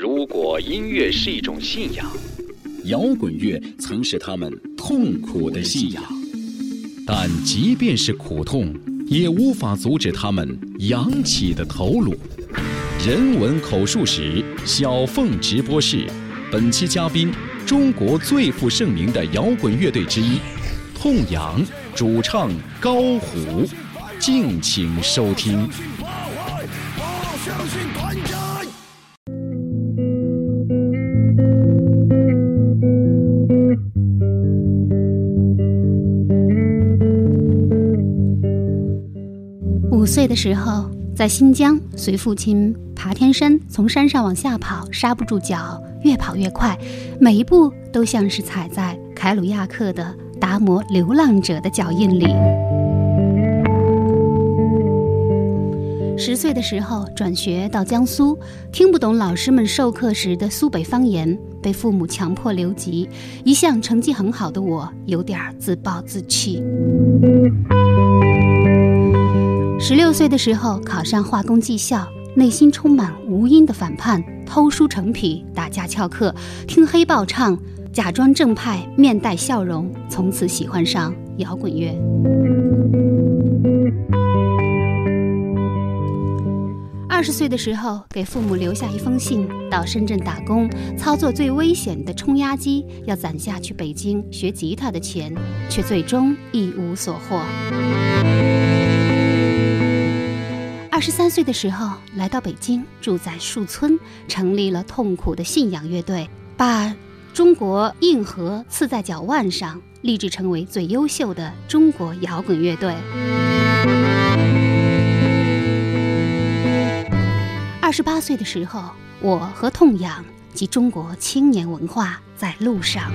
如果音乐是一种信仰，摇滚乐曾是他们痛苦的信仰，但即便是苦痛，也无法阻止他们扬起的头颅。人文口述史，小凤直播室，本期嘉宾，中国最负盛名的摇滚乐队之一，痛仰主唱高虎，敬请收听。的时候，在新疆随父亲爬天山，从山上往下跑，刹不住脚，越跑越快，每一步都像是踩在凯鲁亚克的《达摩流浪者》的脚印里。十岁的时候转学到江苏，听不懂老师们授课时的苏北方言，被父母强迫留级。一向成绩很好的我，有点自暴自弃。十六岁的时候考上化工技校，内心充满无因的反叛，偷书成癖，打架翘课，听黑豹唱，假装正派，面带笑容，从此喜欢上摇滚乐。二十岁的时候，给父母留下一封信，到深圳打工，操作最危险的冲压机，要攒下去北京学吉他的钱，却最终一无所获。二十三岁的时候，来到北京，住在树村，成立了痛苦的信仰乐队，把中国硬核刺在脚腕上，立志成为最优秀的中国摇滚乐队。二十八岁的时候，我和痛仰及中国青年文化在路上。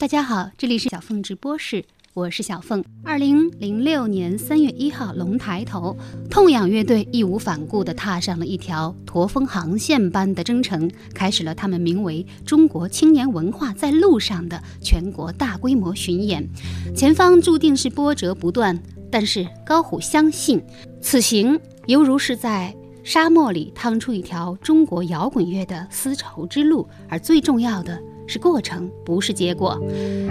大家好，这里是小凤直播室，我是小凤。二零零六年三月一号，龙抬头，痛仰乐队义无反顾地踏上了一条驼峰航线般的征程，开始了他们名为“中国青年文化在路上”的全国大规模巡演。前方注定是波折不断，但是高虎相信，此行犹如是在沙漠里趟出一条中国摇滚乐的丝绸之路，而最重要的。是过程，不是结果。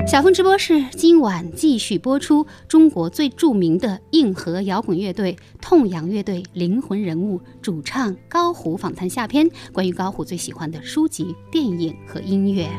小峰直播室今晚继续播出中国最著名的硬核摇滚乐队痛仰乐队灵魂人物主唱高虎访谈下篇，关于高虎最喜欢的书籍、电影和音乐。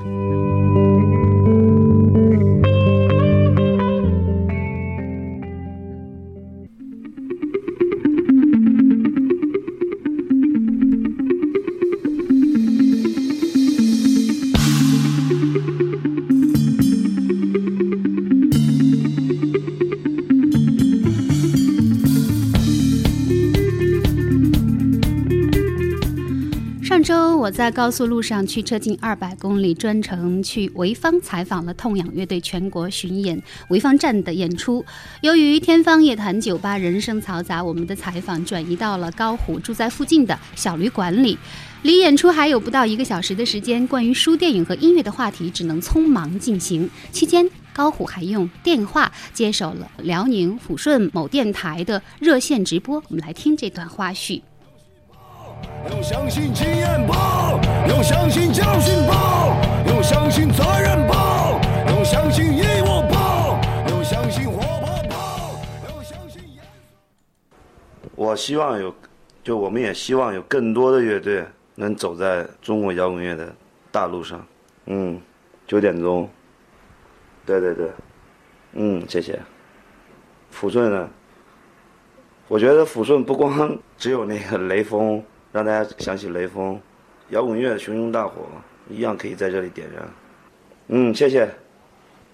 在高速路上驱车近二百公里，专程去潍坊采访了痛仰乐队全国巡演潍坊站的演出。由于天方夜谭酒吧人声嘈杂，我们的采访转移到了高虎住在附近的小旅馆里。离演出还有不到一个小时的时间，关于书、电影和音乐的话题只能匆忙进行。期间，高虎还用电话接手了辽宁抚顺某电台的热线直播。我们来听这段花絮。用相信经验报，用相信教训报，用相信责任报，用相信义务报，用相信活泼报，用相信。我希望有，就我们也希望有更多的乐队能走在中国摇滚乐的大路上。嗯，九点钟。对对对，嗯，谢谢。抚顺呢？我觉得抚顺不光只有那个雷锋。让大家想起雷锋，摇滚乐熊熊大火，一样可以在这里点燃。嗯，谢谢。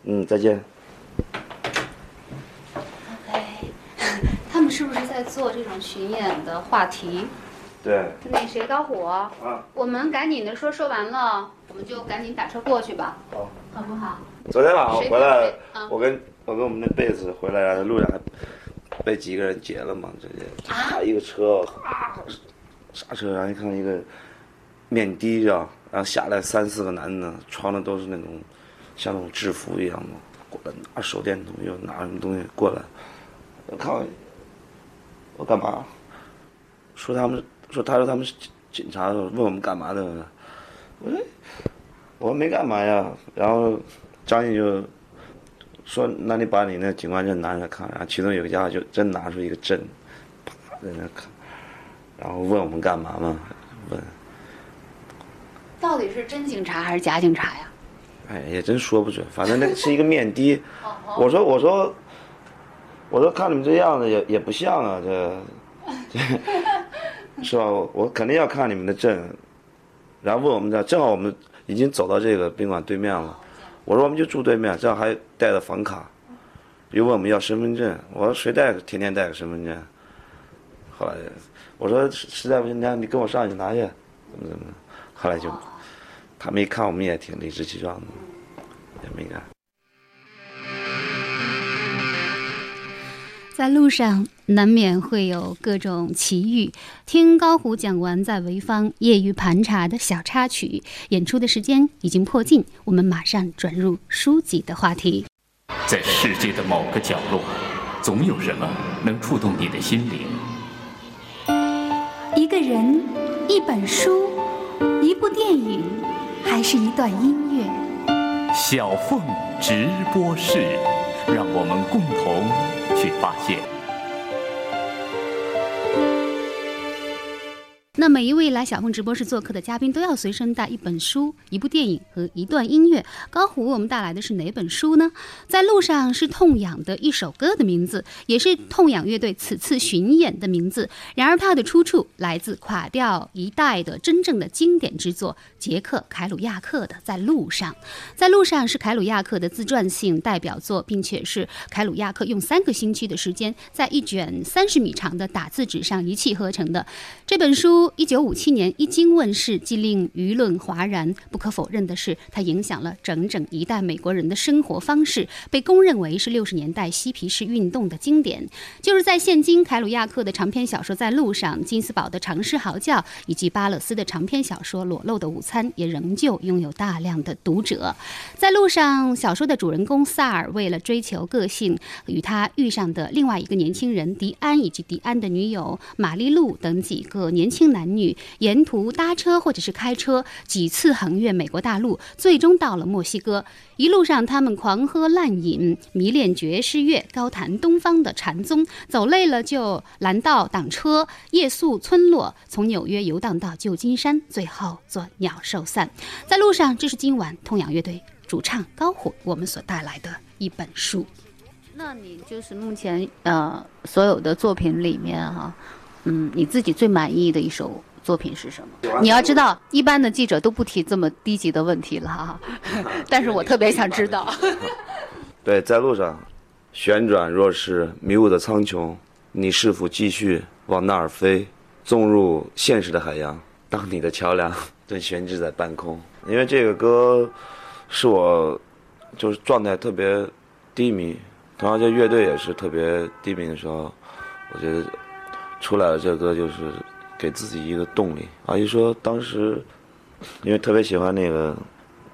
嗯，再见。OK，他们是不是在做这种巡演的话题？对。那谁高虎？啊。我们赶紧的说，说完了，我们就赶紧打车过去吧。好。好不好？昨天晚上回来，啊、我跟我跟我们那贝斯回来的路上还被几个人劫了嘛？直接啊，一个车啊。刹车，然后一看一个面的着，然后下来三四个男的，穿的都是那种像那种制服一样的，过来拿手电筒又拿什么东西过来，我看我干嘛？说他们说他说他们是警察，问我们干嘛的？我说我没干嘛呀。然后张毅就说：“那你把你那警官证拿出来看。”然后其中有一家就真拿出一个证，啪在那看，然后问我们干嘛嘛？问，到底是真警察还是假警察呀？哎，也真说不准。反正那个是一个面的。我说我说我说看你们这样子也也不像啊，这这 是吧？我我肯定要看你们的证。然后问我们这，正好我们已经走到这个宾馆对面了。我说我们就住对面，正好还带了房卡。又问我们要身份证，我说谁带天天带个身份证？后来我说实实在不行，那你跟我上去拿去，怎么怎么。后来就他们一看我们也挺理直气壮的，也没干。在路上难免会有各种奇遇。听高虎讲完在潍坊业余盘查的小插曲，演出的时间已经迫近，我们马上转入书籍的话题。在世界的某个角落，总有什么能触动你的心灵。人，一本书，一部电影，还是一段音乐？小凤直播室，让我们共同。去发现。那每一位来小凤直播室做客的嘉宾都要随身带一本书、一部电影和一段音乐。高虎为，我们带来的是哪本书呢？在路上是痛仰的一首歌的名字，也是痛仰乐队此次巡演的名字。然而，它的出处来自垮掉一代的真正的经典之作——杰克·凯鲁亚克的《在路上》。在路上是凯鲁亚克的自传性代表作，并且是凯鲁亚克用三个星期的时间，在一卷三十米长的打字纸上一气呵成的这本书。一九五七年一经问世，即令舆论哗然。不可否认的是，它影响了整整一代美国人的生活方式，被公认为是六十年代嬉皮士运动的经典。就是在现今，凯鲁亚克的长篇小说《在路上》，金斯堡的《长诗嚎叫》，以及巴勒斯的长篇小说《裸露的午餐》，也仍旧拥有大量的读者。在路上，小说的主人公萨尔为了追求个性，与他遇上的另外一个年轻人迪安，以及迪安的女友玛丽露等几个年轻。男男女沿途搭车或者是开车，几次横越美国大陆，最终到了墨西哥。一路上，他们狂喝滥饮，迷恋爵士乐，高谈东方的禅宗。走累了就拦道挡车，夜宿村落，从纽约游荡到旧金山，最后做鸟兽散。在路上，这是今晚痛仰乐队主唱高虎我们所带来的一本书。那你就是目前呃所有的作品里面哈。嗯，你自己最满意的一首作品是什么？你要知道，一般的记者都不提这么低级的问题了哈。但是我特别想知道。对，在路上，旋转若是迷雾的苍穹，你是否继续往那儿飞？纵入现实的海洋，当你的桥梁正悬置在半空。因为这个歌，是我就是状态特别低迷，同样这乐队也是特别低迷的时候，我觉得。出来了，这歌就是给自己一个动力。阿姨说，当时因为特别喜欢那个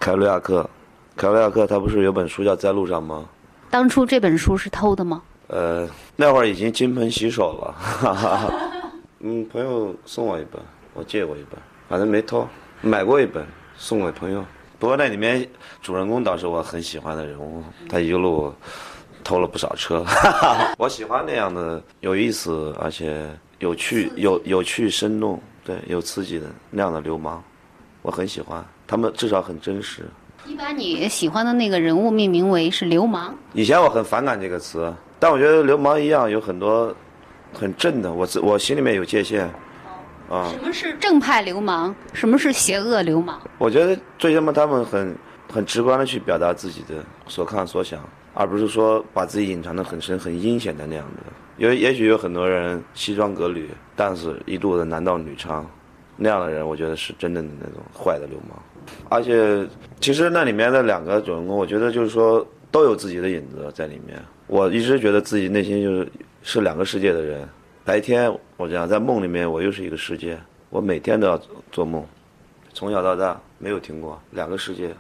凯鲁亚克，凯鲁亚克他不是有本书叫《在路上》吗？当初这本书是偷的吗？呃，那会儿已经金盆洗手了。哈 哈嗯，朋友送我一本，我借过一本，反正没偷，买过一本送给朋友。不过那里面主人公倒是我很喜欢的人物，他一路。偷了不少车，我喜欢那样的有意思而且有趣、有有趣、生动，对，有刺激的那样的流氓，我很喜欢。他们至少很真实。你把你喜欢的那个人物命名为是流氓。以前我很反感这个词，但我觉得流氓一样有很多很正的，我自我心里面有界限。啊。什么是正派流氓？什么是邪恶流氓？我觉得最起码他们很很直观的去表达自己的所看所想。而不是说把自己隐藏的很深、很阴险的那样的，有也许有很多人西装革履，但是一肚子男盗女娼，那样的人，我觉得是真正的那种坏的流氓。而且，其实那里面的两个主人公，我觉得就是说都有自己的影子在里面。我一直觉得自己内心就是是两个世界的人。白天我这样在梦里面，我又是一个世界。我每天都要做梦，从小到大没有停过两个世界。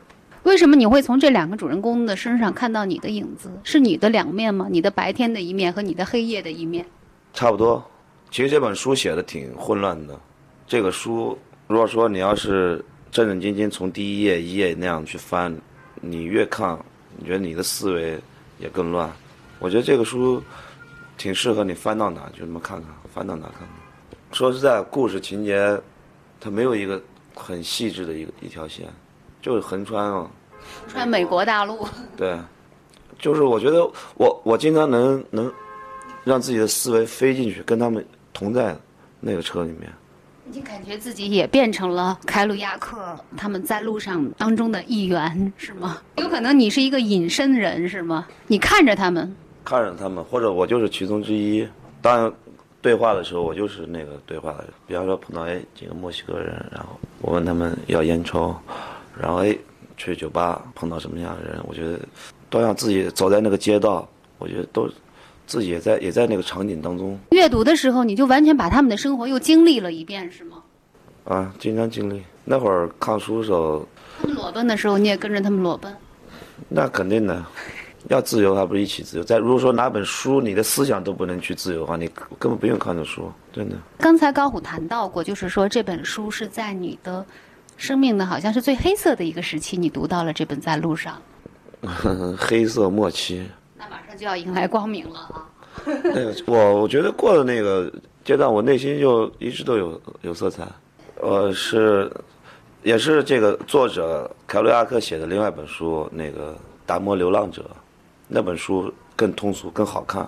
为什么你会从这两个主人公的身上看到你的影子？是你的两面吗？你的白天的一面和你的黑夜的一面？差不多。其实这本书写的挺混乱的。这个书，如果说你要是正正经经从第一页一页那样去翻，你越看，你觉得你的思维也更乱。我觉得这个书挺适合你翻到哪就那么看看，翻到哪看看。说实在，故事情节它没有一个很细致的一个一条线，就是横穿啊。穿美国大陆。对，就是我觉得我我经常能能让自己的思维飞进去，跟他们同在那个车里面。你感觉自己也变成了凯鲁亚克他们在路上当中的一员，是吗？有可能你是一个隐身人，是吗？你看着他们，看着他们，或者我就是其中之一。当然，对话的时候我就是那个对话的人。比方说碰到哎几个墨西哥人，然后我问他们要烟抽，然后哎去酒吧碰到什么样的人，我觉得都让自己走在那个街道，我觉得都自己也在也在那个场景当中。阅读的时候，你就完全把他们的生活又经历了一遍，是吗？啊，经常经历。那会儿看书的时候，他们裸奔的时候，你也跟着他们裸奔。那肯定的，要自由还不是一起自由。在如果说拿本书，你的思想都不能去自由的话，你根本不用看这书，真的。刚才高虎谈到过，就是说这本书是在你的生命的好像是最黑色的一个时期，你读到了这本《在路上》。黑色末期。那马上就要迎来光明了啊！那个我我觉得过了那个阶段，我内心就一直都有有色彩。呃，是，也是这个作者凯鲁亚克写的另外一本书，那个《达摩流浪者》，那本书更通俗、更好看，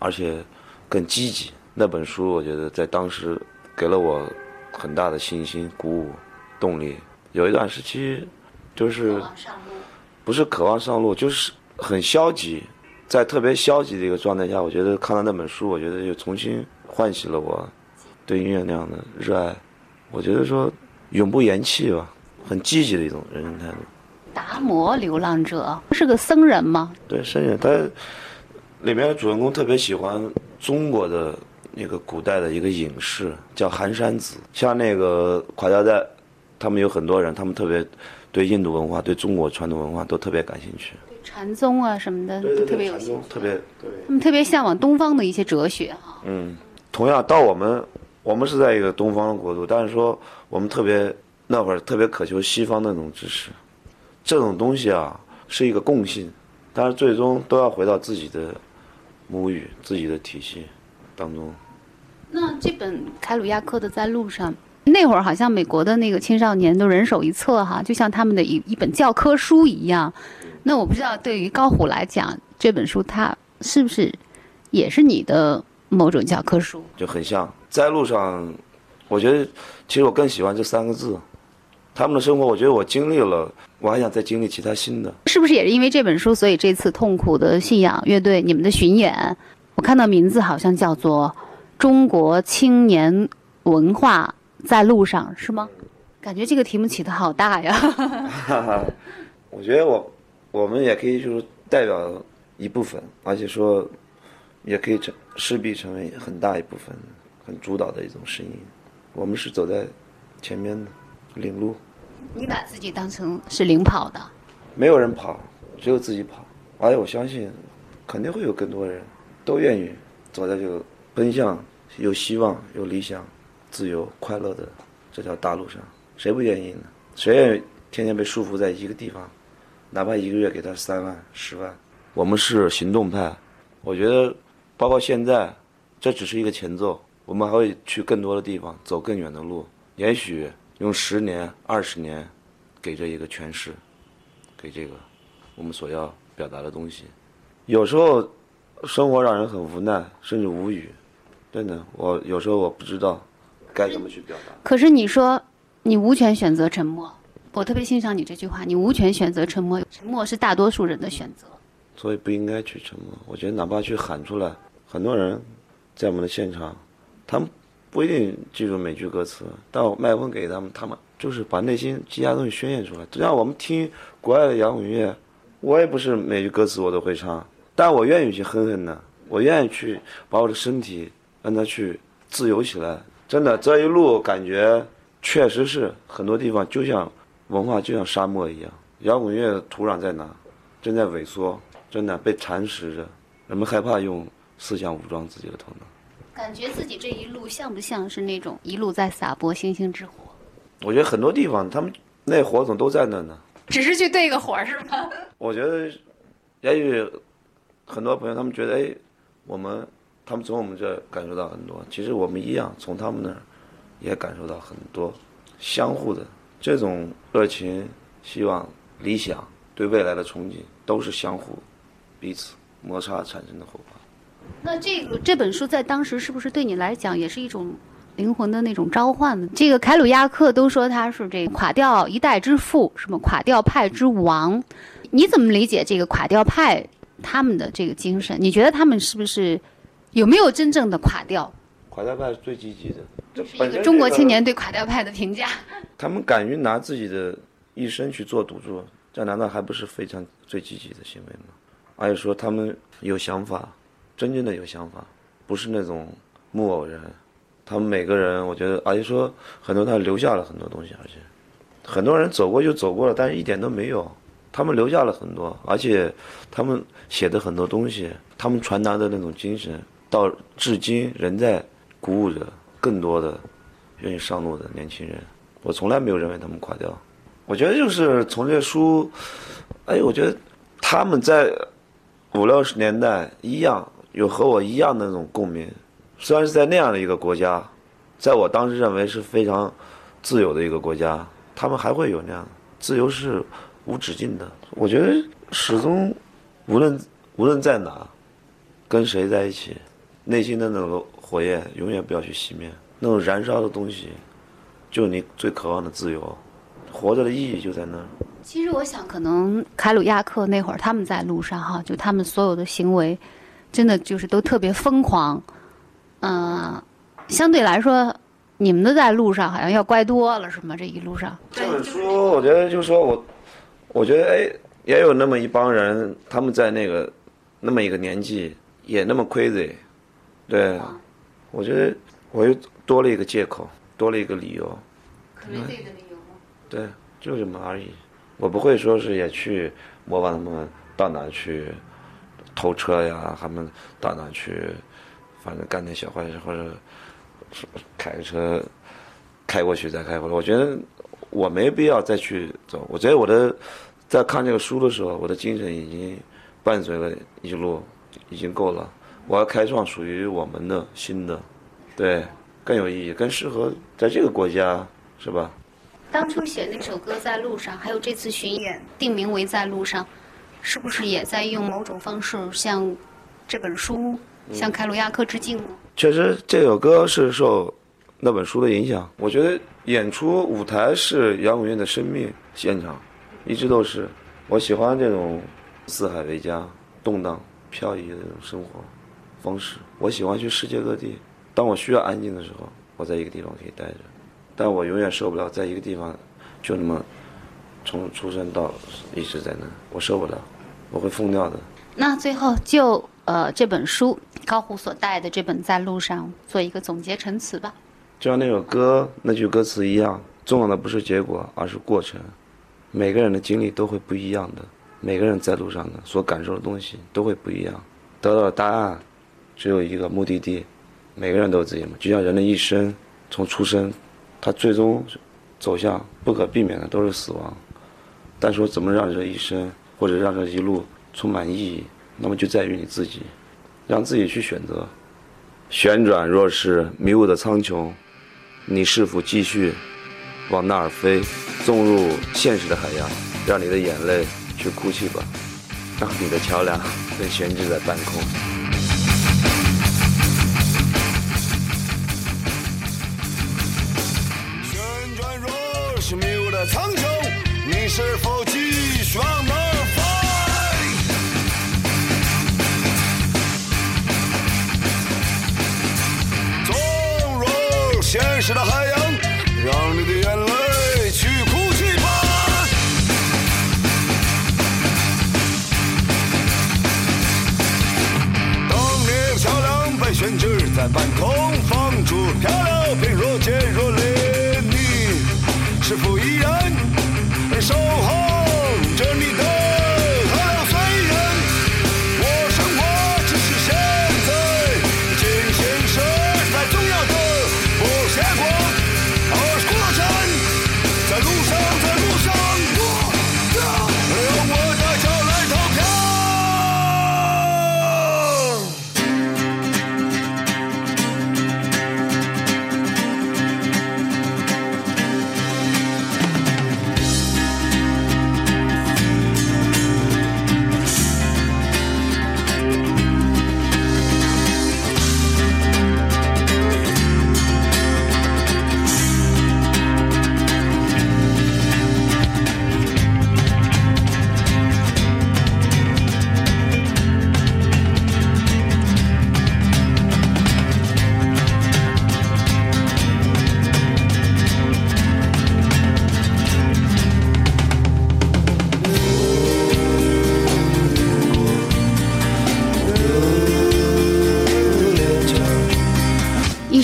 而且更积极。那本书我觉得在当时给了我很大的信心、鼓舞、动力。有一段时期，就是不是渴望上路，就是很消极，在特别消极的一个状态下，我觉得看了那本书，我觉得又重新唤起了我对音乐那样的热爱。我觉得说永不言弃吧，很积极的一种人生态度。达摩流浪者是个僧人吗？对，僧人。他里面的主人公特别喜欢中国的那个古代的一个隐士，叫寒山子。像那个垮掉在，他们有很多人，他们特别对印度文化、对中国传统文化都特别感兴趣。对禅宗啊什么的，对对对，特别有兴趣。特别对。他们特别向往东方的一些哲学哈。嗯，同样到我们。我们是在一个东方的国度，但是说我们特别那会儿特别渴求西方的那种知识，这种东西啊是一个共性，但是最终都要回到自己的母语、自己的体系当中。那这本凯鲁亚克的《在路上》，那会儿好像美国的那个青少年都人手一册哈，就像他们的一一本教科书一样。那我不知道对于高虎来讲，这本书它是不是也是你的某种教科书？就很像。在路上，我觉得其实我更喜欢这三个字。他们的生活，我觉得我经历了，我还想再经历其他新的。是不是也是因为这本书，所以这次痛苦的信仰乐队你们的巡演，我看到名字好像叫做《中国青年文化在路上》，是吗？感觉这个题目起的好大呀。我觉得我我们也可以就是代表一部分，而且说也可以成势必成为很大一部分。很主导的一种声音，我们是走在前面的领路。你把自己当成是领跑的？没有人跑，只有自己跑。而且我相信，肯定会有更多人都愿意走在这个奔向有希望、有理想、自由、快乐的这条大路上。谁不愿意呢？谁愿意天天被束缚在一个地方？哪怕一个月给他三万、十万。我们是行动派，我觉得，包括现在，这只是一个前奏。我们还会去更多的地方，走更远的路。也许用十年、二十年，给这一个诠释，给这个我们所要表达的东西。有时候，生活让人很无奈，甚至无语。真的，我有时候我不知道该怎么去表达。可是你说，你无权选择沉默。我特别欣赏你这句话，你无权选择沉默，沉默是大多数人的选择。所以不应该去沉默。我觉得哪怕去喊出来，很多人在我们的现场。他们不一定记住每句歌词，但我麦克风给他们，他们就是把内心积压东西宣泄出来。就像我们听国外的摇滚乐，我也不是每句歌词我都会唱，但我愿意去哼哼的，我愿意去把我的身体让它去自由起来。真的，这一路感觉确实是很多地方就像文化就像沙漠一样，摇滚乐的土壤在哪？正在萎缩，真的被蚕食着。人们害怕用思想武装自己的头脑。感觉自己这一路像不像是那种一路在撒播星星之火？我觉得很多地方他们那火种都在那呢。只是去对个火是吗？我觉得，也许很多朋友他们觉得，哎，我们他们从我们这感受到很多，其实我们一样从他们那儿也感受到很多，相互的这种热情、希望、理想、对未来的憧憬，都是相互彼此摩擦产生的火花。那这个这本书在当时是不是对你来讲也是一种灵魂的那种召唤呢？这个凯鲁亚克都说他是这垮掉一代之父，什么垮掉派之王，你怎么理解这个垮掉派他们的这个精神？你觉得他们是不是有没有真正的垮掉？垮掉派是最积极的，这一本身个中国青年对垮掉派的评价。他们敢于拿自己的一生去做赌注，这难道还不是非常最积极的行为吗？而且说他们有想法，真正的有想法，不是那种木偶人。他们每个人，我觉得，而且说很多他留下了很多东西，而且很多人走过就走过了，但是一点都没有。他们留下了很多，而且他们写的很多东西，他们传达的那种精神，到至今仍在鼓舞着更多的愿意上路的年轻人。我从来没有认为他们垮掉。我觉得就是从这书，哎，我觉得他们在五六十年代一样有和我一样的那种共鸣。虽然是在那样的一个国家，在我当时认为是非常自由的一个国家，他们还会有那样自由是无止境的。我觉得始终无论无论在哪，跟谁在一起，内心的那个火焰永远不要去熄灭。那种燃烧的东西，就是你最渴望的自由。活着的意义就在那儿。其实我想，可能凯鲁亚克那会儿他们在路上哈，就他们所有的行为，真的就是都特别疯狂。嗯、相对来说，你们的在路上好像要乖多了，是吗？这一路上，这本书，我觉得就是说我，我觉得哎，也有那么一帮人，他们在那个那么一个年纪也那么 crazy，对，我觉得我又多了一个借口，多了一个理由，可能这个理由吗？对，就这么而已。我不会说是也去模仿他们到哪去偷车呀，他们到哪去，反正干点小坏事或者开个车开过去再开回来。我觉得我没必要再去走。我觉得我的在看这个书的时候，我的精神已经伴随了一路，已经够了。我要开创属于我们的新的，对，更有意义，更适合在这个国家，是吧？当初写那首歌《在路上》，还有这次巡演定名为《在路上》，是不是也在用某种方式向这本书、向凯鲁亚克致敬呢？确实，这首歌是受那本书的影响。我觉得演出舞台是摇滚乐的生命现场，一直都是。我喜欢这种四海为家、动荡飘移的这种生活方式。我喜欢去世界各地。当我需要安静的时候，我在一个地方可以待着，但我永远受不了在一个地方就那么从出生到一直在那，我受不了，我会疯掉的。那最后就呃这本书高虎所带的这本《在路上》做一个总结陈词吧。就像那首歌那句歌词一样，重要的不是结果，而是过程。每个人的经历都会不一样的，每个人在路上的所感受的东西都会不一样，得到的答案只有一个目的地。每个人都有自己嘛，就像人的一生，从出生，他最终走向不可避免的都是死亡。但说怎么让这一生或者让这一路充满意义，那么就在于你自己，让自己去选择。旋转若是迷雾的苍穹，你是否继续往那儿飞？纵入现实的海洋，让你的眼泪去哭泣吧，让你的桥梁被悬置在半空。是否继续往哪儿飞？纵容现实的海洋，让你的眼泪去哭泣吧。当你的桥梁被悬置在半空，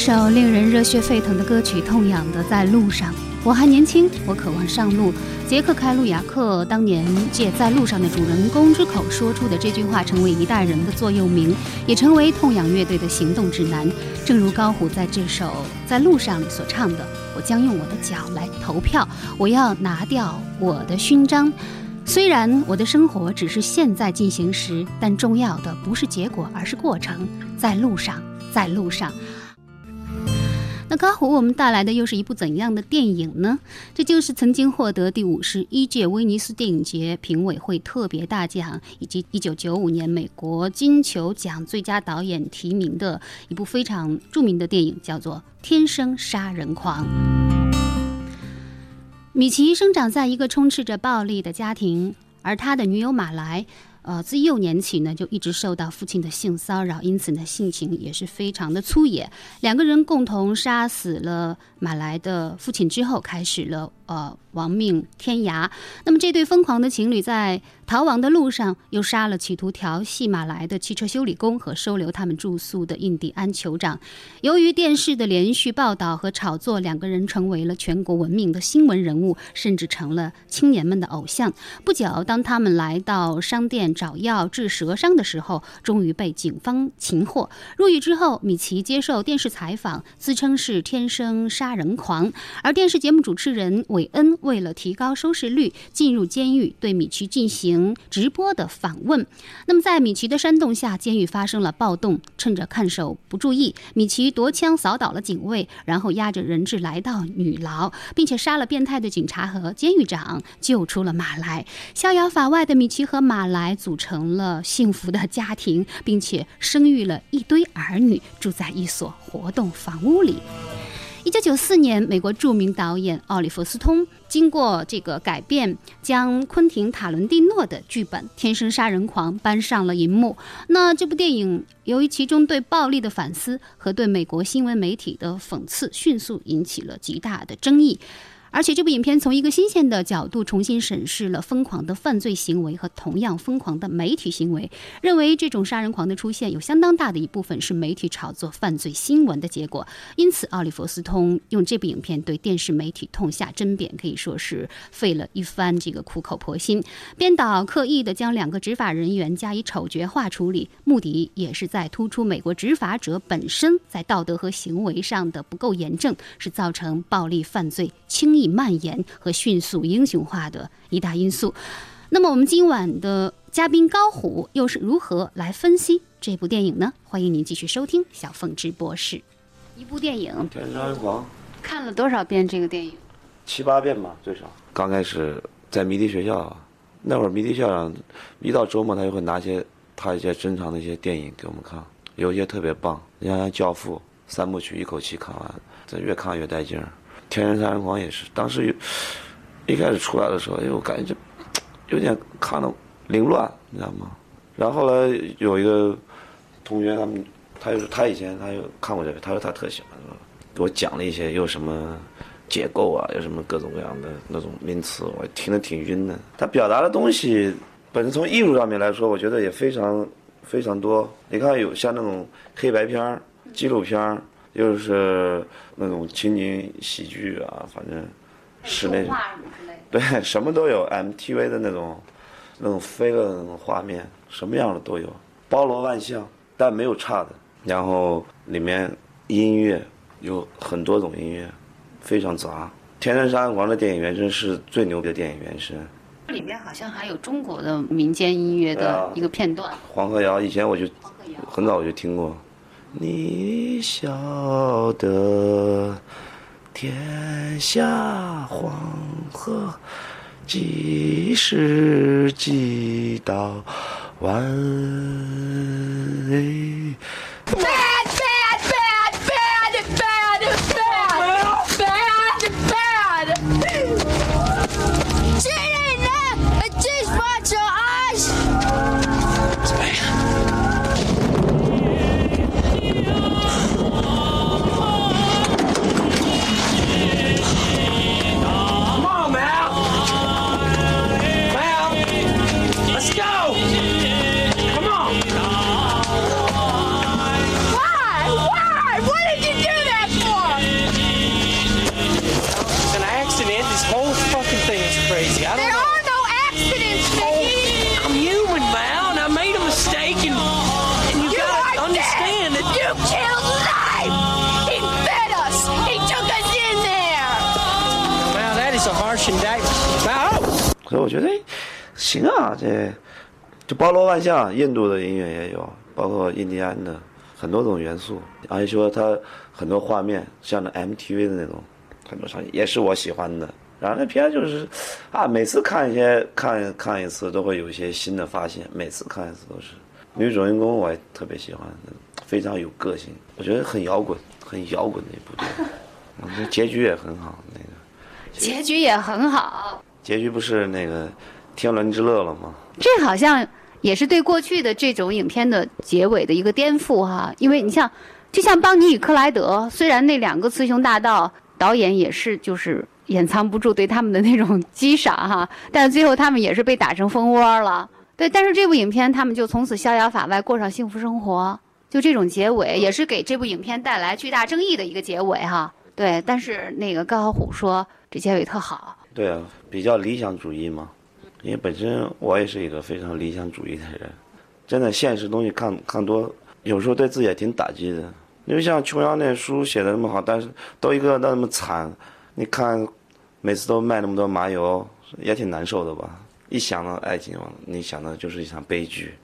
首令人热血沸腾的歌曲《痛痒的在路上》。我还年轻，我渴望上路。杰克·凯路亚克当年借《在路上》的主人公之口说出的这句话，成为一代人的座右铭，也成为痛痒乐队的行动指南。正如高虎在这首《在路上》里所唱的：“我将用我的脚来投票，我要拿掉我的勋章。虽然我的生活只是现在进行时，但重要的不是结果，而是过程。在路上，在路上。”那高虎，我们带来的又是一部怎样的电影呢？这就是曾经获得第五十一届威尼斯电影节评委会特别大奖，以及一九九五年美国金球奖最佳导演提名的一部非常著名的电影，叫做《天生杀人狂》。米奇生长在一个充斥着暴力的家庭，而他的女友马来。呃，自幼年起呢，就一直受到父亲的性骚扰，因此呢，性情也是非常的粗野。两个人共同杀死了马来的父亲之后，开始了呃亡命天涯。那么，这对疯狂的情侣在。逃亡的路上，又杀了企图调戏马来的汽车修理工和收留他们住宿的印第安酋长。由于电视的连续报道和炒作，两个人成为了全国闻名的新闻人物，甚至成了青年们的偶像。不久，当他们来到商店找药治蛇伤的时候，终于被警方擒获。入狱之后，米奇接受电视采访，自称是天生杀人狂。而电视节目主持人韦恩为了提高收视率，进入监狱对米奇进行。直播的访问，那么在米奇的煽动下，监狱发生了暴动。趁着看守不注意，米奇夺枪扫倒了警卫，然后押着人质来到女牢，并且杀了变态的警察和监狱长，救出了马来。逍遥法外的米奇和马来组成了幸福的家庭，并且生育了一堆儿女，住在一所活动房屋里。一九九四年，美国著名导演奥利弗·斯通经过这个改变，将昆汀·塔伦蒂诺的剧本《天生杀人狂》搬上了银幕。那这部电影由于其中对暴力的反思和对美国新闻媒体的讽刺，迅速引起了极大的争议。而且这部影片从一个新鲜的角度重新审视了疯狂的犯罪行为和同样疯狂的媒体行为，认为这种杀人狂的出现有相当大的一部分是媒体炒作犯罪新闻的结果。因此，奥利弗斯通用这部影片对电视媒体痛下针砭，可以说是费了一番这个苦口婆心。编导刻意的将两个执法人员加以丑角化处理，目的也是在突出美国执法者本身在道德和行为上的不够严正，是造成暴力犯罪轻易。蔓延和迅速英雄化的一大因素。那么，我们今晚的嘉宾高虎又是如何来分析这部电影呢？欢迎您继续收听小凤直播室。一部电影《天生杀人狂》，看了多少遍这个电影？七八遍吧，最少。刚开始在迷笛学校，那会儿迷笛校长一到周末，他就会拿些他一些珍藏的一些电影给我们看，有一些特别棒，你像《教父》三部曲一口气看完，这越看越带劲儿。天生杀人狂也是，当时有一开始出来的时候，哎，我感觉就 有点看的凌乱，你知道吗？然后后来有一个同学，他们他就是他以前他有看过这个，他说他特喜欢，给我讲了一些有什么结构啊，有什么各种各样的那种名词，我听得挺晕的。他表达的东西本身从艺术上面来说，我觉得也非常非常多。你看有像那种黑白片儿、纪录片儿。就是那种情景喜剧啊，反正室内对 什么都有，MTV 的那种那种飞的那种画面，什么样的都有，包罗万象，但没有差的。然后里面音乐有很多种音乐，非常杂。《天山杀人狂》的电影原声是最牛逼的电影原声。里面好像还有中国的民间音乐的一个片段。黄河谣以前我就很早我就听过。你晓得，天下黄河几十几道弯？我觉得，哎行啊，这就包罗万象，印度的音乐也有，包括印第安的很多种元素，而且说它很多画面，像那 MTV 的那种很多场景也是我喜欢的。然后那片就是，啊，每次看一些看看一次都会有一些新的发现，每次看一次都是。女主人公我也特别喜欢，非常有个性，我觉得很摇滚，很摇滚的一部电影。结局也很好，那个结局也很好。结局不是那个天伦之乐了吗？这好像也是对过去的这种影片的结尾的一个颠覆哈，因为你像，就像邦尼与克莱德，虽然那两个雌雄大盗导演也是就是掩藏不住对他们的那种激赏哈，但最后他们也是被打成蜂窝了。对，但是这部影片他们就从此逍遥法外，过上幸福生活，就这种结尾也是给这部影片带来巨大争议的一个结尾哈。对，但是那个高晓虎说这结尾特好，对啊，比较理想主义嘛，因为本身我也是一个非常理想主义的人，真的现实东西看看多，有时候对自己也挺打击的。因为像琼瑶那书写的那么好，但是都一个那么惨，你看每次都卖那么多麻油，也挺难受的吧？一想到爱情，你想到就是一场悲剧。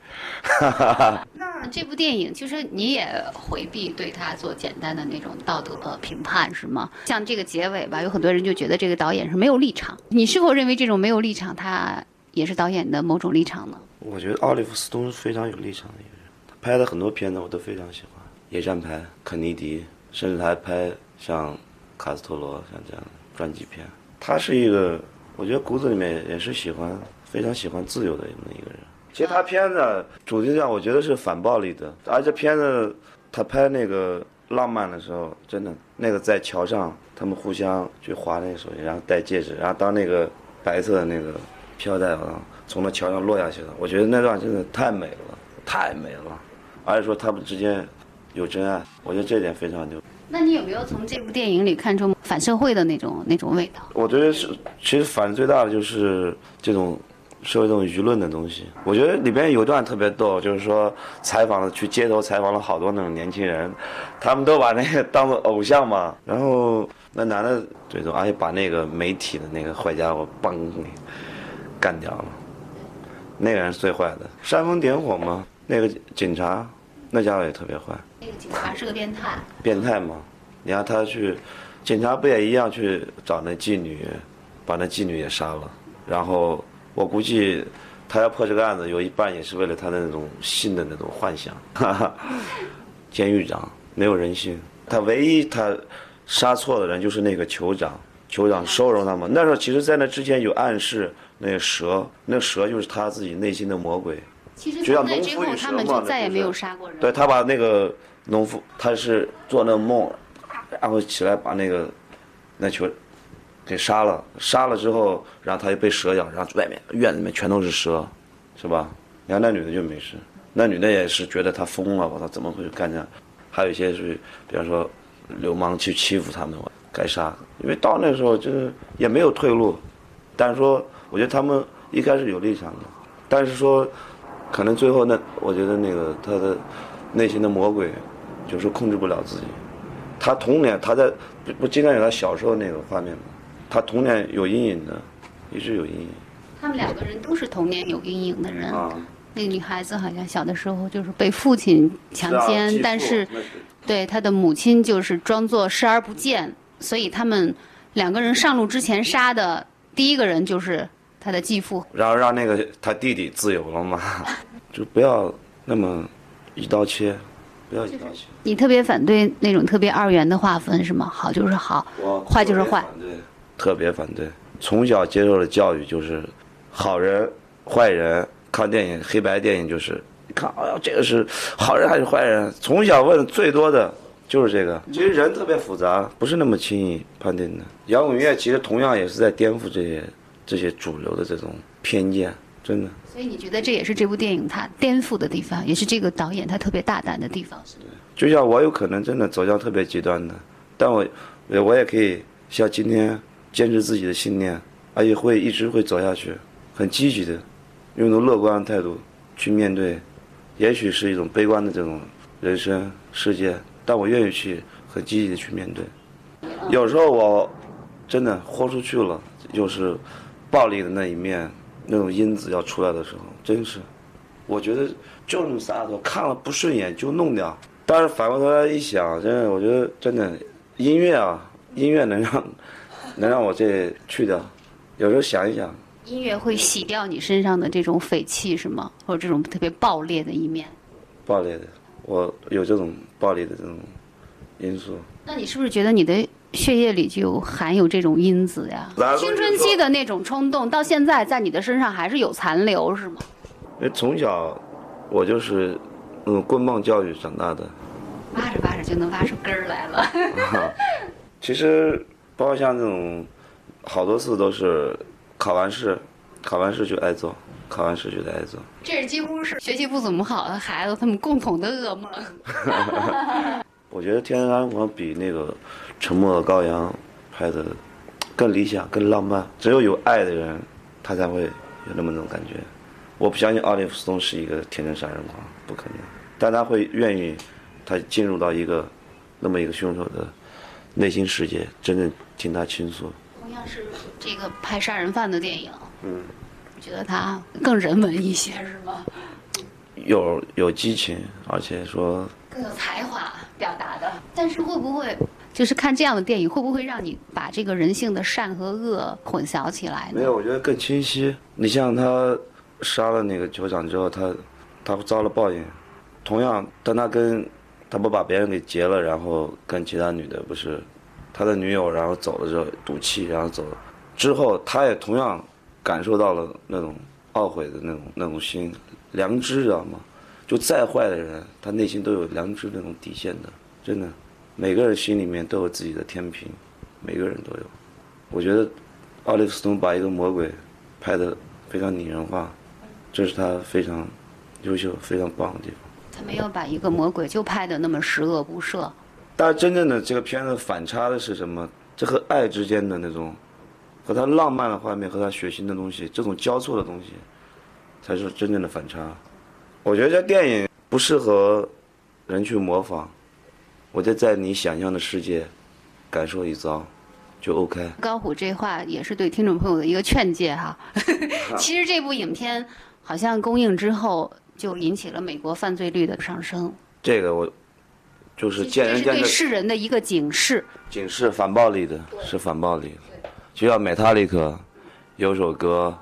那这部电影其实你也回避对他做简单的那种道德评判是吗？像这个结尾吧，有很多人就觉得这个导演是没有立场。你是否认为这种没有立场，他也是导演的某种立场呢？我觉得奥利弗·斯通是非常有立场的一个人，他拍的很多片子我都非常喜欢，《野战排》、《肯尼迪》，甚至他还拍像卡斯特罗像这样的传记片。他是一个，我觉得骨子里面也是喜欢，非常喜欢自由的那么一个人。其实他片子主题上，我觉得是反暴力的，而且片子他拍那个浪漫的时候，真的那个在桥上，他们互相去划那个手机，然后戴戒指，然后当那个白色的那个飘带啊从那桥上落下去了，我觉得那段真的太美了，太美了，而且说他们之间有真爱，我觉得这点非常牛。那你有没有从这部电影里看出反社会的那种那种味道？我觉得是，其实反最大的就是这种社会这种舆论的东西。我觉得里边有段特别逗，就是说采访了去街头采访了好多那种年轻人，他们都把那个当做偶像嘛。然后那男的最终而且把那个媒体的那个坏家伙嘣给干掉了，那个人是最坏的，煽风点火嘛。那个警察，那家伙也特别坏。那个警察是个变态。变态嘛。你看他去，警察不也一样去找那妓女，把那妓女也杀了。然后我估计他要破这个案子，有一半也是为了他的那种性的那种幻想。哈哈，监狱长没有人性，他唯一他杀错的人就是那个酋长，酋长收容他们。那时候其实，在那之前有暗示，那个蛇，那蛇就是他自己内心的魔鬼。其实就像从那之后，农夫与他们就再也没有杀过人。对他把那个农夫，他是做那梦，然后起来把那个那球给杀了，杀了之后，然后他又被蛇咬，然后外面院子里面全都是蛇，是吧？你看那女的就没事，那女的也是觉得他疯了，我操，怎么会干这样？还有一些是，比方说流氓去欺负他们，我该杀，因为到那时候就是也没有退路，但是说，我觉得他们一开始有立场的，但是说。可能最后那，我觉得那个他的内心的魔鬼，就是控制不了自己。他童年他在不不经常有他小时候那个画面吗？他童年有阴影的，一直有阴影他们两个人都是童年有阴影的人。啊。那个女孩子好像小的时候就是被父亲强奸，是啊但是对她的母亲就是装作视而不见，所以他们两个人上路之前杀的第一个人就是他的继父。然后让那个他弟弟自由了嘛，就不要那么一刀切，不要一刀切。你特别反对那种特别二元的划分是吗？好就是好，坏就是坏。特别反对。从小接受的教育就是，好人、坏人。看电影，黑白电影就是，你看，哎呀，这个是好人还是坏人？从小问最多的就是这个。其实人特别复杂，不是那么轻易判定的。摇滚乐其实同样也是在颠覆这些这些主流的这种偏见，真的。所以你觉得这也是这部电影它颠覆的地方，也是这个导演他特别大胆的地方。就像我有可能真的走向特别极端的，但我我也可以像今天坚持自己的信念，而且会一直会走下去，很积极的，用一种乐观的态度去面对，也许是一种悲观的这种人生世界，但我愿意去很积极的去面对。有时候我真的豁出去了，又是暴力的那一面，那种因子要出来的时候，真是，我觉得就那么洒脱，看了不顺眼就弄掉。但是反过头来一想，真的，我觉得真的音乐啊，音乐能让能让我这去掉。有时候想一想，音乐会洗掉你身上的这种匪气是吗？或者这种特别暴烈的一面？暴烈的，我有这种暴力的这种因素。那你是不是觉得你的血液里就含有这种因子呀青春期的那种冲动，到现在在你的身上还是有残留是吗？因为从小我就是那种棍棒教育长大的。挖着挖着就能挖出根儿来了。其实包括像这种，好多次都是考完试，考完试就挨揍，考完试就得挨揍。这是几乎是学习不怎么好的孩子他们共同的噩梦。我觉得《天山安房》比那个《沉默的羔羊》拍的更理想、更浪漫。只有有爱的人，他才会有那么那种感觉。我不相信奥利弗·斯通是一个天真杀人狂，不可能。但他会愿意，他进入到一个那么一个凶手的内心世界，真正听他倾诉。同样是这个拍杀人犯的电影，嗯，我觉得他更人文一些是吗？有有激情，而且说更有才华表达的。但是会不会就是看这样的电影，会不会让你把这个人性的善和恶混淆起来呢？没有，我觉得更清晰。你像他杀了那个酋长之后，他他遭了报应。同样，当他跟他不把别人给劫了，然后跟其他女的不是他的女友，然后走了之后赌气，然后走了之后，他也同样感受到了那种懊悔的那种那种心，良知知道吗？就再坏的人，他内心都有良知那种底线的，真的，每个人心里面都有自己的天平，每个人都有。我觉得奥利弗·斯通把一个魔鬼拍得非常拟人化，这是他非常优秀、非常棒的地方。他没有把一个魔鬼就拍的那么十恶不赦。但是真正的这个片子反差的是什么？这和爱之间的那种，和他浪漫的画面和他血腥的东西，这种交错的东西，才是真正的反差。我觉得这电影不适合人去模仿，我就在你想象的世界感受一遭，就 OK。高虎这话也是对听众朋友的一个劝诫哈。其实这部影片好像公映之后就引起了美国犯罪率的上升，这个我就是见这是对仁见智。世人的一个警示。警示反暴力的，是反暴力的。就像美塔利克有首歌，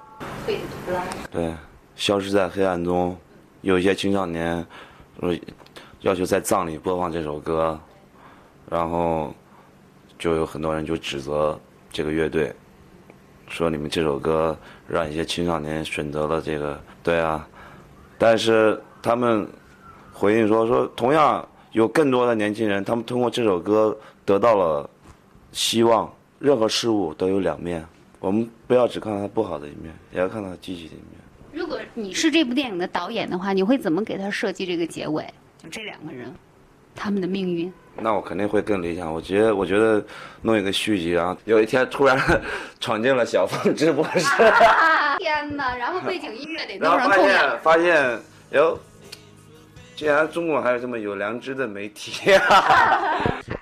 对，消失在黑暗中，有一些青少年说要求在葬礼播放这首歌，然后就有很多人就指责这个乐队，说你们这首歌让一些青少年选择了这个，对啊，但是他们回应说说同样有更多的年轻人，他们通过这首歌得到了希望。任何事物都有两面，我们不要只看到它不好的一面，也要看到它积极的一面。如果你是这部电影的导演的话，你会怎么给他设计这个结尾？就这两个人，他们的命运。那我肯定会更理想。我觉得，我觉得弄一个续集，然后有一天突然闯进了小凤直播室，天哪！然后背景音乐得 然后发弄上痛痒现。发现哟，竟然中国还有这么有良知的媒体。哈哈哈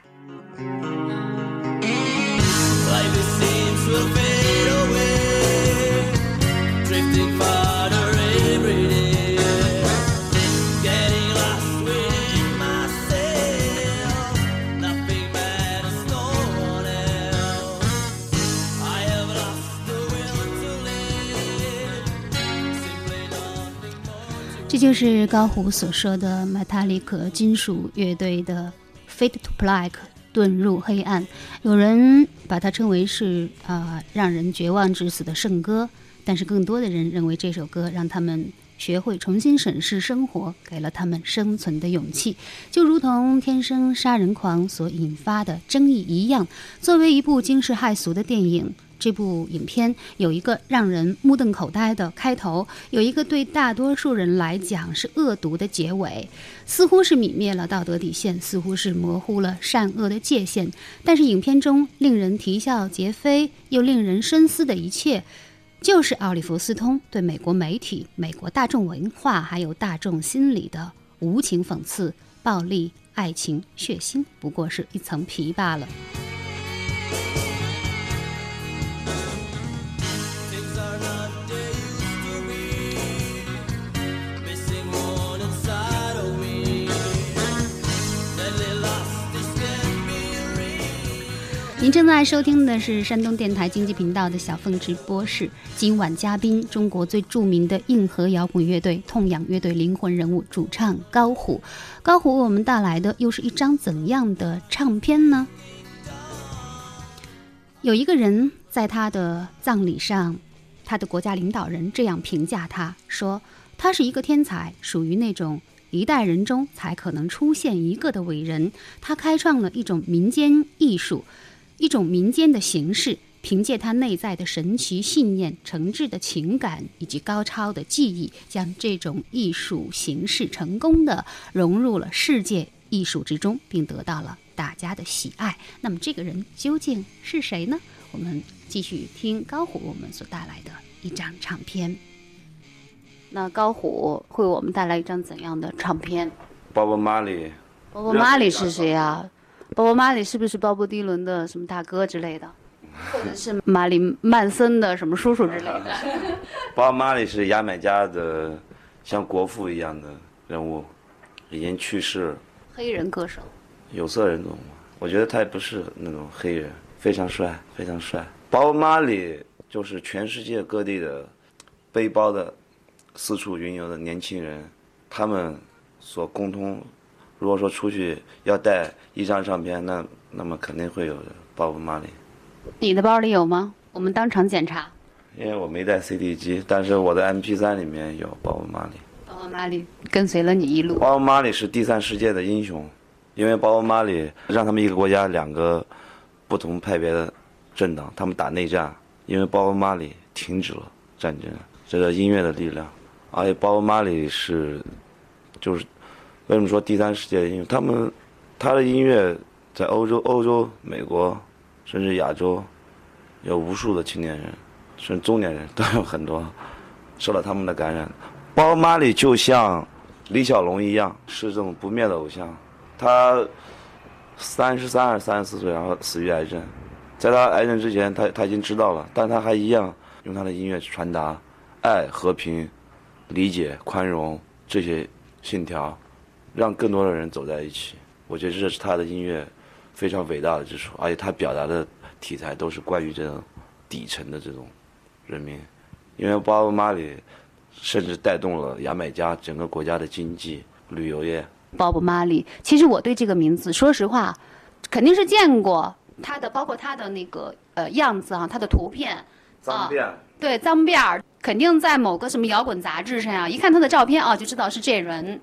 就是高虎所说的 Metallic 金属乐队的《Fade to Black》遁入黑暗。有人把它称为是啊、呃让人绝望致死的圣歌，但是更多的人认为这首歌让他们学会重新审视生活，给了他们生存的勇气，就如同《天生杀人狂》所引发的争议一样。作为一部惊世骇俗的电影，这部影片有一个让人目瞪口呆的开头，有一个对大多数人来讲是恶毒的结尾，似乎是泯灭了道德底线，似乎是模糊了善恶的界限。但是影片中令人啼笑皆非又令人深思的一切，就是奥利弗·斯通对美国媒体、美国大众文化还有大众心理的无情讽刺、暴力、爱情、血腥，不过是一层皮罢了。您正在收听的是山东电台经济频道的小凤直播室。今晚嘉宾，中国最著名的硬核摇滚乐队痛仰乐队灵魂人物主唱高虎。高虎为我们带来的又是一张怎样的唱片呢？有一个人在他的葬礼上，他的国家领导人这样评价他说：“他是一个天才，属于那种一代人中才可能出现一个的伟人。他开创了一种民间艺术。”一种民间的形式，凭借他内在的神奇信念、诚挚的情感以及高超的技艺，将这种艺术形式成功的融入了世界艺术之中，并得到了大家的喜爱。那么，这个人究竟是谁呢？我们继续听高虎我们所带来的一张唱片。那高虎会为我们带来一张怎样的唱片？？Bob Marley。Bob · Marley 是谁啊？鲍勃·马里是不是鲍勃·迪伦的什么大哥之类的，或者是马里·曼森的什么叔叔之类的？鲍勃·马里是牙买加的像国父一样的人物，已经去世，黑人歌手。有色人种嘛。我觉得他也不是那种黑人，非常帅，非常帅。鲍勃·马里就是全世界各地的背包的四处云游的年轻人，他们所共同，如果说出去要带一张唱片，那那么肯定会有的鲍勃·马利。你的包里有吗？我们当场检查。因为我没带 CD 机，但是我的 MP3 里面有鲍勃·马利。鲍勃·马里跟随了你一路。鲍勃·马利是第三世界的英雄，因为鲍勃·马利让他们一个国家两个不同派别的政党，他们打内战，因为鲍勃·马利停止了战争，这个音乐的力量。而且鲍勃·马利是，就是为什么说第三世界的英雄？他们他的音乐在欧洲、欧洲、美国，甚至亚洲，有无数的青年人，甚至中年人都有很多受到他们的感染。包·马里就像李小龙一样，是这种不灭的偶像。他三十三还是三十四岁，然后死于癌症。在他癌症之前，他他已经知道了，但他还一样用他的音乐去传达爱、和平、理解、宽容这些信条，让更多的人走在一起。我觉得这是他的音乐非常伟大的之处，而且他表达的题材都是关于这种底层的这种人民。因为鲍勃·马里甚至带动了牙买加整个国家的经济、旅游业。鲍勃·马里，其实我对这个名字，说实话，肯定是见过他的，包括他的那个呃样子啊，他的图片。脏辫，对，脏辫儿肯定在某个什么摇滚杂志上啊，一看他的照片啊，就知道是这人。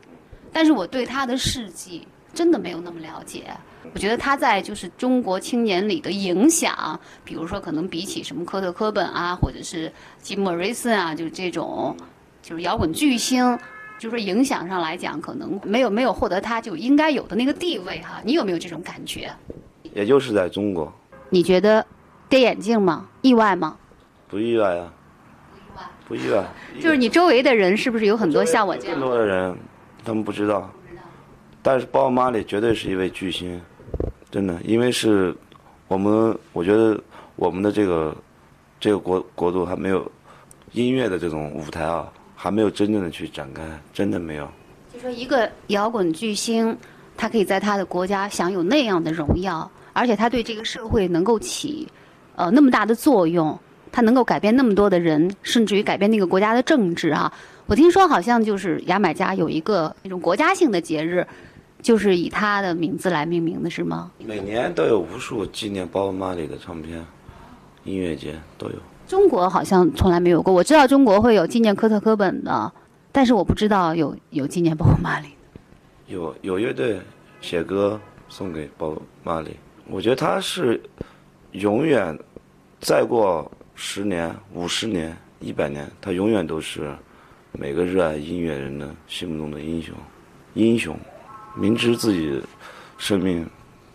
但是我对他的事迹真的没有那么了解。我觉得他在就是中国青年里的影响，比如说可能比起什么科特·科本啊，或者是吉姆·莫瑞森啊，就是这种就是摇滚巨星，就是说影响上来讲，可能没有没有获得他就应该有的那个地位哈。你有没有这种感觉？也就是在中国，你觉得戴眼镜吗？意外吗？不意外啊，不意外。不意外就是你周围的人是不是有很多像我这更样？多的人，他们不知道，但是鲍勃·马利绝对是一位巨星，真的，因为是我们，我觉得我们的这个这个国国度还没有音乐的这种舞台啊，还没有真正的去展开，真的没有。就说一个摇滚巨星，他可以在他的国家享有那样的荣耀，而且他对这个社会能够起呃那么大的作用，他能够改变那么多的人，甚至于改变那个国家的政治啊。我听说好像就是牙买加有一个那种国家性的节日，就是以他的名字来命名的，是吗？每年都有无数纪念鲍勃·马利的唱片，音乐节都有。中国好像从来没有过，我知道中国会有纪念科特·科本的，但是我不知道有有纪念鲍勃·马利。有有乐队写歌送给鲍勃·马利，我觉得他是永远再过十年、五十年、一百年，他永远都是每个热爱音乐人的心目中的英雄。英雄，明知自己生命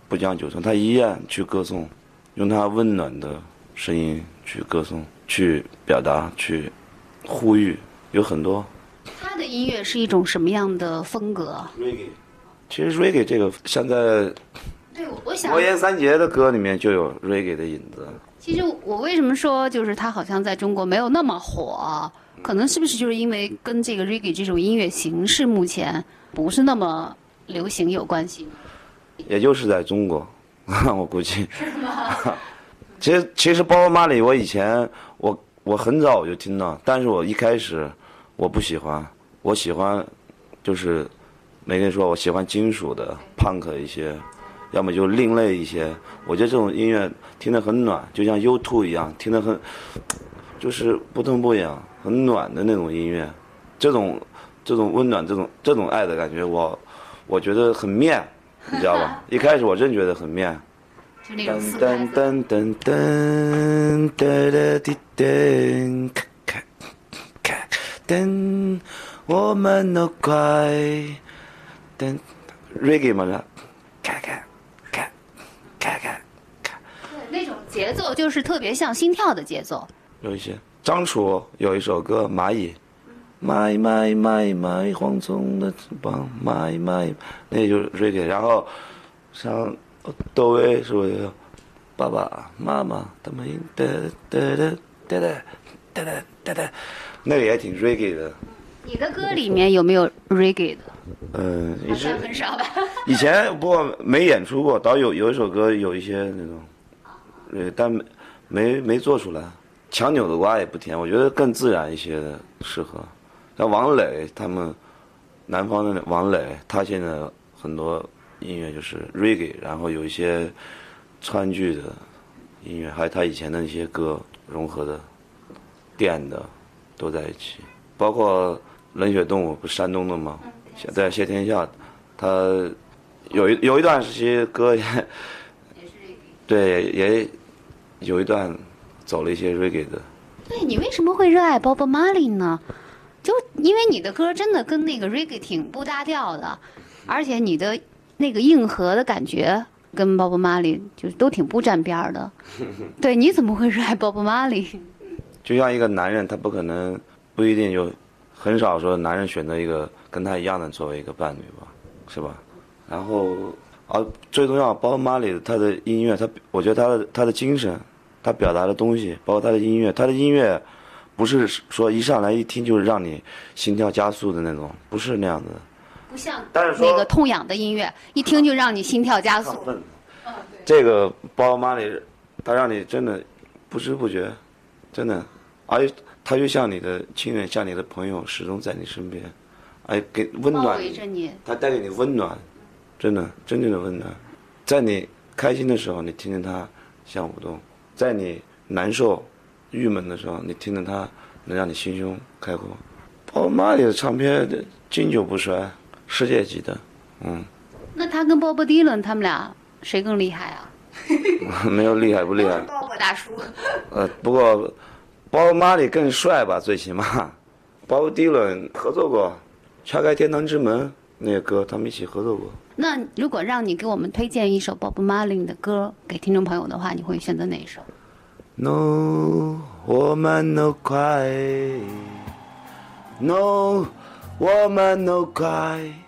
不将久存，他依然去歌颂，用他温暖的声音去歌颂、去表达、去呼吁，有很多。他的音乐是一种什么样的风格？reggae，其实 reggae 这个现在对，我我想魔岩三杰的歌里面就有 reggae 的影子。其实我为什么说就是他好像在中国没有那么火，可能是不是就是因为跟这个 reggae 这种音乐形式目前不是那么流行有关系？也就是在中国，我估计。其实其实包括马里，我以前我我很早我就听到，但是我一开始我不喜欢，我喜欢就是没跟你说，我喜欢金属的 punk 一些，要么就另类一些。我觉得这种音乐听得很暖，就像 U2 一样，听得很就是不痛不痒，很暖的那种音乐。这种这种温暖，这种这种爱的感觉，我我觉得很面，你知道吧？一开始我真觉得很面。噔噔子。噔噔噔噔噔滴噔，咔咔咔噔，我们都快噔，reggae 嘛的，咔咔咔咔咔咔，那种节奏就是特别像心跳的节奏。有一些。张楚有一首歌《蚂蚁》，蚂蚁蚂蚁蚂蚁蚂蚁蝗虫的翅膀，蚂蚁蚂蚁，那就是 reggae。然后像窦唯是不是有爸爸妈妈他们哒哒哒哒哒哒哒哒哒，那个也挺 reggae 的。你的歌里面有没有 reggae 的？嗯，一直很少吧。以前不过没演出过，倒有有一首歌有一些那种，呃，但没没没做出来。强扭的瓜也不甜，我觉得更自然一些的适合。像王磊他们，南方的王磊，他现在很多音乐就是 reggae，然后有一些川剧的音乐，还有他以前的那些歌融合的电的都在一起，包括冷血动物不是山东的吗？在谢天下，他有一有一段时期歌也，对，也有一段走了一些 reggae 的。对你为什么会热爱 Bob Marley 呢？就因为你的歌真的跟那个 reggae 挺不搭调的，而且你的那个硬核的感觉跟 Bob Marley 就都挺不沾边儿的。对，你怎么会热爱 Bob Marley？就像一个男人，他不可能不一定就很少说男人选择一个跟他一样的作为一个伴侣吧，是吧？然后啊，最重要，，Bob Marley 他的音乐，他我觉得他的他的精神，他表达的东西，包括他的音乐，他的音乐不是说一上来一听就是让你心跳加速的那种，不是那样的。不像但是说那个痛痒的音乐，一听就让你心跳加速。这个包括马里，他让你真的不知不觉，真的，而且他就像你的亲人，像你的朋友，始终在你身边，哎，给温包暖围着你，他带给你温暖，真的，真正的温暖。在你开心的时候，你听听他像舞动；在你难受、郁闷的时候，你听着它能让你心胸开阔。包括马里的唱片经久不衰，世界级的，嗯。那他跟 Bob Dylan 他们俩谁更厉害啊？没有厉害不厉害，Bob 大叔。呃，不过包马里更帅吧，最起码。鲍勃迪伦合作过《敲开天堂之门》那个歌，他们一起合作过。那如果让你给我们推荐一首 Bob Marley 的歌给听众朋友的话，你会选择哪一首？No woman no cry. No woman no cry.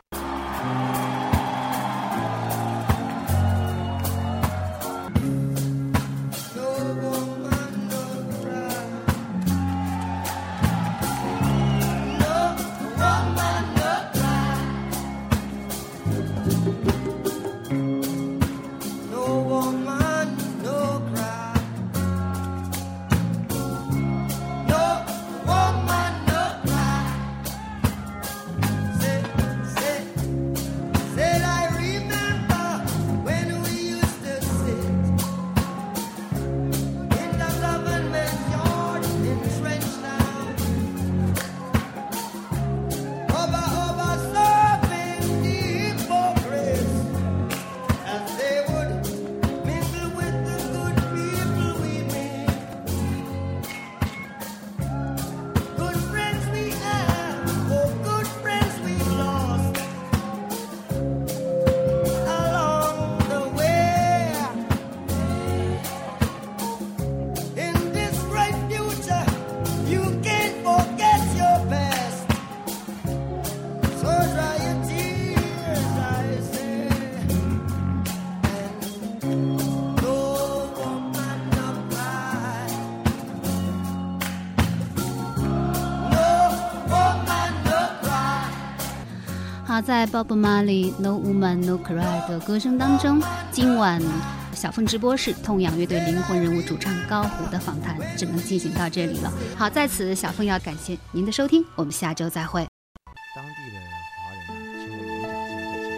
在 Bob Marley《No Woman No Cry》的歌声当中，今晚小凤直播室痛仰乐队灵魂人物主唱高虎的访谈只能进行到这里了。好，在此小凤要感谢您的收听，我们下周再会。当地的华人呢，请我演讲之后再签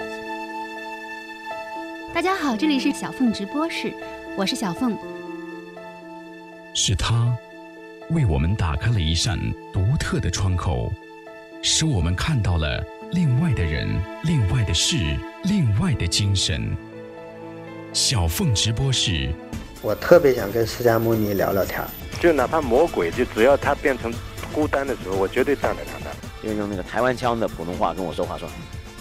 字。大家好，这里是小凤直播室，我是小凤。是他为我们打开了一扇独特的窗口，使我们看到了另外的人、另外的事、另外的精神。小凤直播室，我特别想跟释迦牟尼聊聊天儿。就哪怕魔鬼，就只要他变成孤单的时候，我绝对站在他那儿。就用那个台湾腔的普通话跟我说话说：“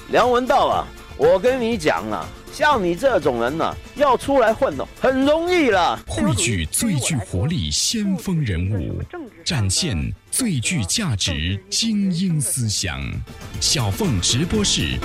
梁文道啊，我跟你讲啊，像你这种人呢、要出来混哦，很容易了。”汇聚最具活力先锋人物，展现最具价值精英思想。小凤直播室，